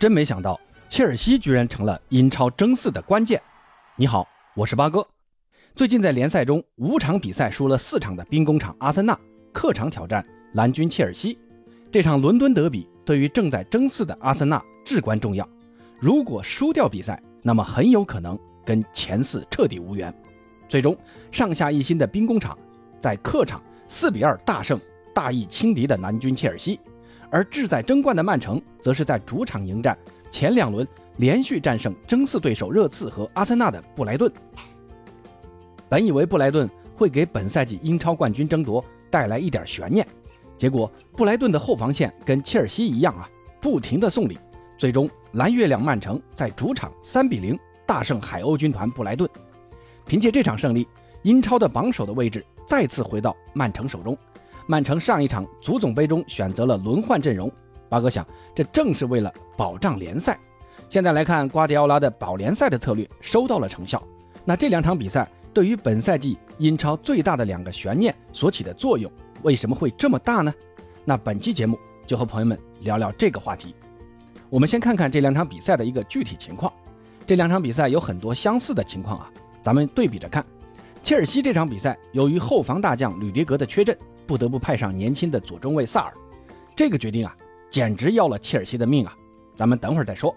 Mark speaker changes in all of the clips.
Speaker 1: 真没想到，切尔西居然成了英超争四的关键。你好，我是八哥。最近在联赛中五场比赛输了四场的兵工厂阿森纳客场挑战蓝军切尔西，这场伦敦德比对于正在争四的阿森纳至关重要。如果输掉比赛，那么很有可能跟前四彻底无缘。最终，上下一心的兵工厂在客场四比二大胜大意轻敌的蓝军切尔西。而志在争冠的曼城，则是在主场迎战前两轮连续战胜争四对手热刺和阿森纳的布莱顿。本以为布莱顿会给本赛季英超冠军争夺带来一点悬念，结果布莱顿的后防线跟切尔西一样啊，不停的送礼。最终，蓝月亮曼城在主场三比零大胜海鸥军团布莱顿。凭借这场胜利，英超的榜首的位置再次回到曼城手中。曼城上一场足总杯中选择了轮换阵容，八哥想，这正是为了保障联赛。现在来看，瓜迪奥拉的保联赛的策略收到了成效。那这两场比赛对于本赛季英超最大的两个悬念所起的作用，为什么会这么大呢？那本期节目就和朋友们聊聊这个话题。我们先看看这两场比赛的一个具体情况。这两场比赛有很多相似的情况啊，咱们对比着看。切尔西这场比赛由于后防大将吕迪格的缺阵。不得不派上年轻的左中卫萨尔，这个决定啊，简直要了切尔西的命啊！咱们等会儿再说。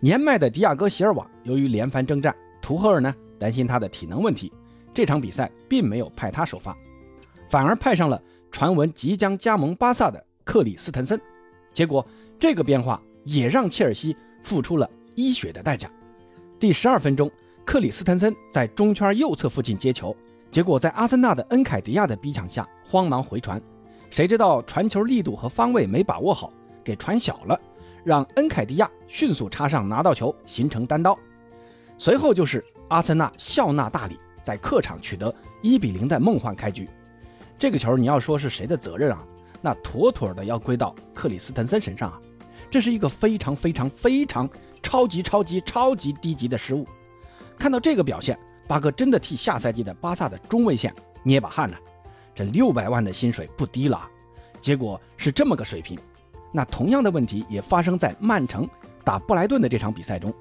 Speaker 1: 年迈的迪亚哥席尔瓦由于连番征战，图赫尔呢担心他的体能问题，这场比赛并没有派他首发，反而派上了传闻即将加盟巴萨的克里斯滕森。结果这个变化也让切尔西付出了一血的代价。第十二分钟，克里斯滕森在中圈右侧附近接球，结果在阿森纳的恩凯迪亚的逼抢下。慌忙回传，谁知道传球力度和方位没把握好，给传小了，让恩凯迪亚迅速插上拿到球，形成单刀。随后就是阿森纳笑纳大礼，在客场取得一比零的梦幻开局。这个球你要说是谁的责任啊？那妥妥的要归到克里斯滕森身上啊！这是一个非常非常非常超级超级超级低级的失误。看到这个表现，巴哥真的替下赛季的巴萨的中卫线捏把汗呢。这六百万的薪水不低了，结果是这么个水平。那同样的问题也发生在曼城打布莱顿的这场比赛中。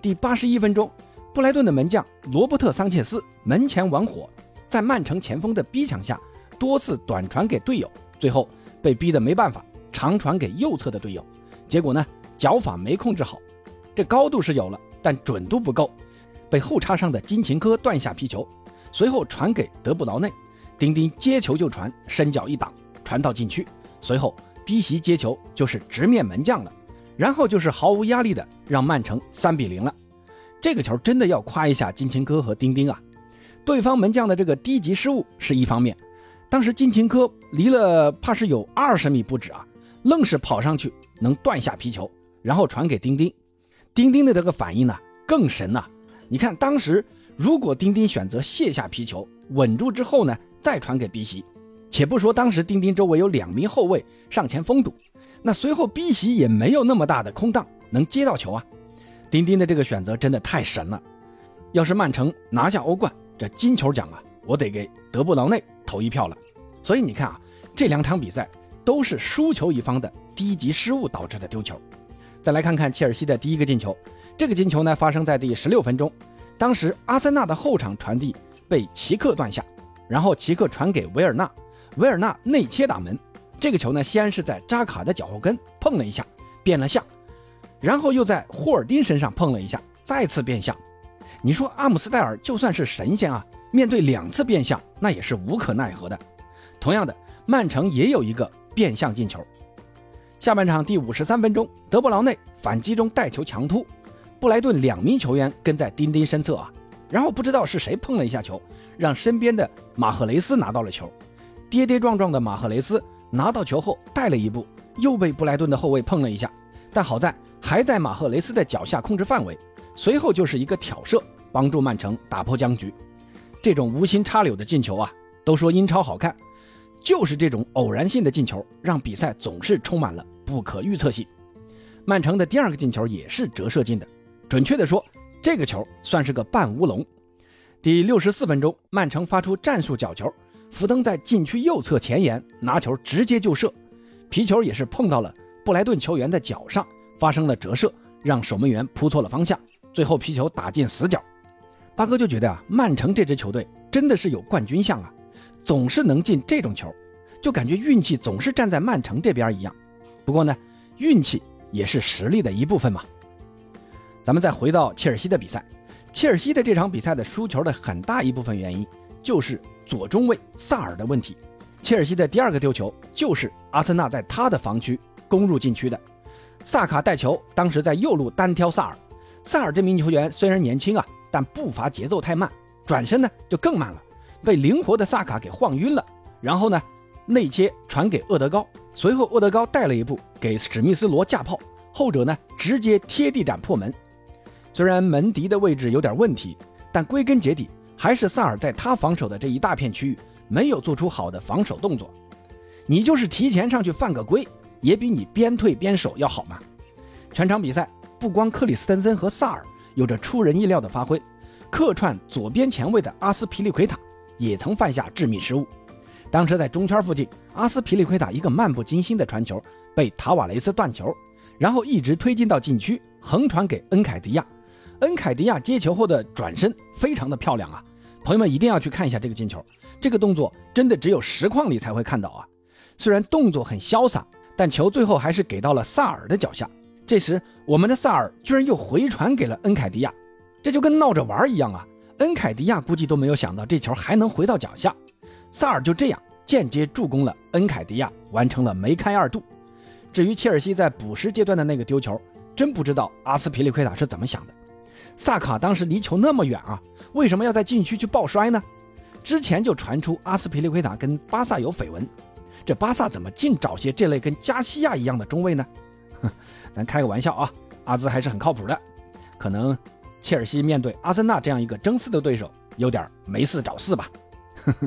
Speaker 1: 第八十一分钟，布莱顿的门将罗伯特·桑切斯门前玩火，在曼城前锋的逼抢下，多次短传给队友，最后被逼得没办法，长传给右侧的队友。结果呢，脚法没控制好，这高度是有了，但准度不够，被后插上的金琴科断下皮球，随后传给德布劳内。丁丁接球就传，伸脚一挡，传到禁区。随后逼袭接球就是直面门将了，然后就是毫无压力的让曼城三比零了。这个球真的要夸一下金琴科和丁丁啊！对方门将的这个低级失误是一方面，当时金琴科离了怕是有二十米不止啊，愣是跑上去能断下皮球，然后传给丁丁。丁丁的这个反应呢更神呐！你看当时如果丁丁选择卸下皮球稳住之后呢？再传给 B 席，且不说当时丁丁周围有两名后卫上前封堵，那随后 B 席也没有那么大的空档能接到球啊。丁丁的这个选择真的太神了。要是曼城拿下欧冠，这金球奖啊，我得给德布劳内投一票了。所以你看啊，这两场比赛都是输球一方的低级失误导致的丢球。再来看看切尔西的第一个进球，这个进球呢发生在第十六分钟，当时阿森纳的后场传递被齐克断下。然后齐克传给维尔纳，维尔纳内切打门，这个球呢先是在扎卡的脚后跟碰了一下，变了向，然后又在霍尔丁身上碰了一下，再次变向。你说阿姆斯戴尔就算是神仙啊，面对两次变向，那也是无可奈何的。同样的，曼城也有一个变相进球。下半场第五十三分钟，德布劳内反击中带球强突，布莱顿两名球员跟在丁丁身侧啊，然后不知道是谁碰了一下球。让身边的马赫雷斯拿到了球，跌跌撞撞的马赫雷斯拿到球后带了一步，又被布莱顿的后卫碰了一下，但好在还在马赫雷斯的脚下控制范围，随后就是一个挑射，帮助曼城打破僵局。这种无心插柳的进球啊，都说英超好看，就是这种偶然性的进球，让比赛总是充满了不可预测性。曼城的第二个进球也是折射进的，准确的说，这个球算是个半乌龙。第六十四分钟，曼城发出战术角球，福登在禁区右侧前沿拿球直接就射，皮球也是碰到了布莱顿球员的脚上，发生了折射，让守门员扑错了方向，最后皮球打进死角。八哥就觉得啊，曼城这支球队真的是有冠军相啊，总是能进这种球，就感觉运气总是站在曼城这边一样。不过呢，运气也是实力的一部分嘛。咱们再回到切尔西的比赛，切尔西的这场比赛的输球的很大一部分原因就是左中卫萨尔的问题。切尔西的第二个丢球就是阿森纳在他的防区攻入禁区的，萨卡带球，当时在右路单挑萨尔。萨尔这名球员虽然年轻啊，但步伐节奏太慢，转身呢就更慢了，被灵活的萨卡给晃晕了。然后呢，内切传给厄德高，随后厄德高带了一步给史密斯罗架炮，后者呢直接贴地斩破门。虽然门迪的位置有点问题，但归根结底还是萨尔在他防守的这一大片区域没有做出好的防守动作。你就是提前上去犯个规，也比你边退边守要好嘛。全场比赛不光克里斯滕森和萨尔有着出人意料的发挥，客串左边前卫的阿斯皮利奎塔也曾犯下致命失误。当时在中圈附近，阿斯皮利奎塔一个漫不经心的传球被塔瓦雷斯断球，然后一直推进到禁区，横传给恩凯迪亚。恩凯迪亚接球后的转身非常的漂亮啊，朋友们一定要去看一下这个进球，这个动作真的只有实况里才会看到啊。虽然动作很潇洒，但球最后还是给到了萨尔的脚下。这时我们的萨尔居然又回传给了恩凯迪亚，这就跟闹着玩一样啊。恩凯迪亚估计都没有想到这球还能回到脚下，萨尔就这样间接助攻了恩凯迪亚，完成了梅开二度。至于切尔西在补时阶段的那个丢球，真不知道阿斯皮利奎塔是怎么想的。萨卡当时离球那么远啊，为什么要在禁区去抱摔呢？之前就传出阿斯皮利奎塔跟巴萨有绯闻，这巴萨怎么净找些这类跟加西亚一样的中卫呢？哼，咱开个玩笑啊，阿兹还是很靠谱的。可能切尔西面对阿森纳这样一个争四的对手，有点没事找事吧。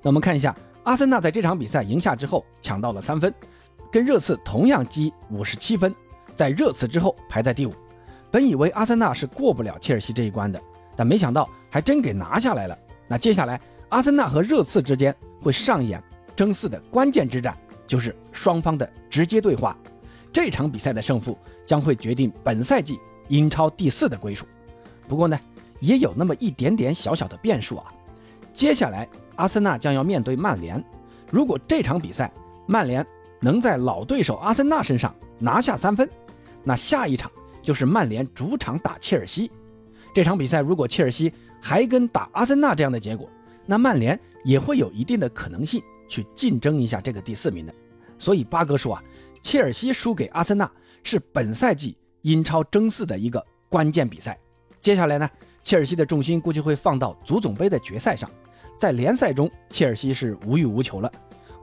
Speaker 1: 那我们看一下，阿森纳在这场比赛赢下之后抢到了三分，跟热刺同样积五十七分，在热刺之后排在第五。本以为阿森纳是过不了切尔西这一关的，但没想到还真给拿下来了。那接下来，阿森纳和热刺之间会上演争四的关键之战，就是双方的直接对话。这场比赛的胜负将会决定本赛季英超第四的归属。不过呢，也有那么一点点小小的变数啊。接下来，阿森纳将要面对曼联。如果这场比赛曼联能在老对手阿森纳身上拿下三分，那下一场。就是曼联主场打切尔西，这场比赛如果切尔西还跟打阿森纳这样的结果，那曼联也会有一定的可能性去竞争一下这个第四名的。所以八哥说啊，切尔西输给阿森纳是本赛季英超争四的一个关键比赛。接下来呢，切尔西的重心估计会放到足总杯的决赛上。在联赛中，切尔西是无欲无求了，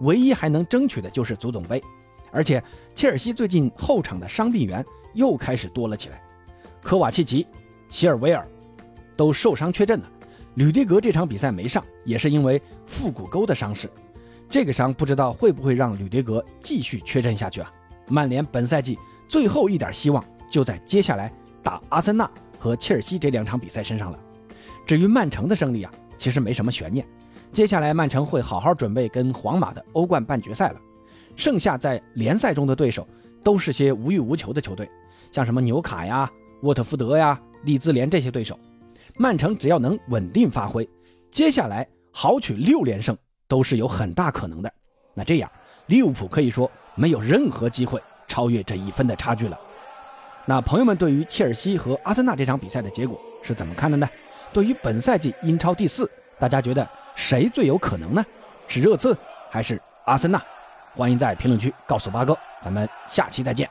Speaker 1: 唯一还能争取的就是足总杯。而且切尔西最近后场的伤病员。又开始多了起来，科瓦契奇、齐尔维尔都受伤缺阵了。吕迪格这场比赛没上，也是因为腹股沟的伤势。这个伤不知道会不会让吕迪格继续缺阵下去啊？曼联本赛季最后一点希望就在接下来打阿森纳和切尔西这两场比赛身上了。至于曼城的胜利啊，其实没什么悬念。接下来曼城会好好准备跟皇马的欧冠半决赛了。剩下在联赛中的对手都是些无欲无求的球队。像什么纽卡呀、沃特福德呀、利兹联这些对手，曼城只要能稳定发挥，接下来豪取六连胜都是有很大可能的。那这样，利物浦可以说没有任何机会超越这一分的差距了。那朋友们对于切尔西和阿森纳这场比赛的结果是怎么看的呢？对于本赛季英超第四，大家觉得谁最有可能呢？是热刺还是阿森纳？欢迎在评论区告诉八哥，咱们下期再见。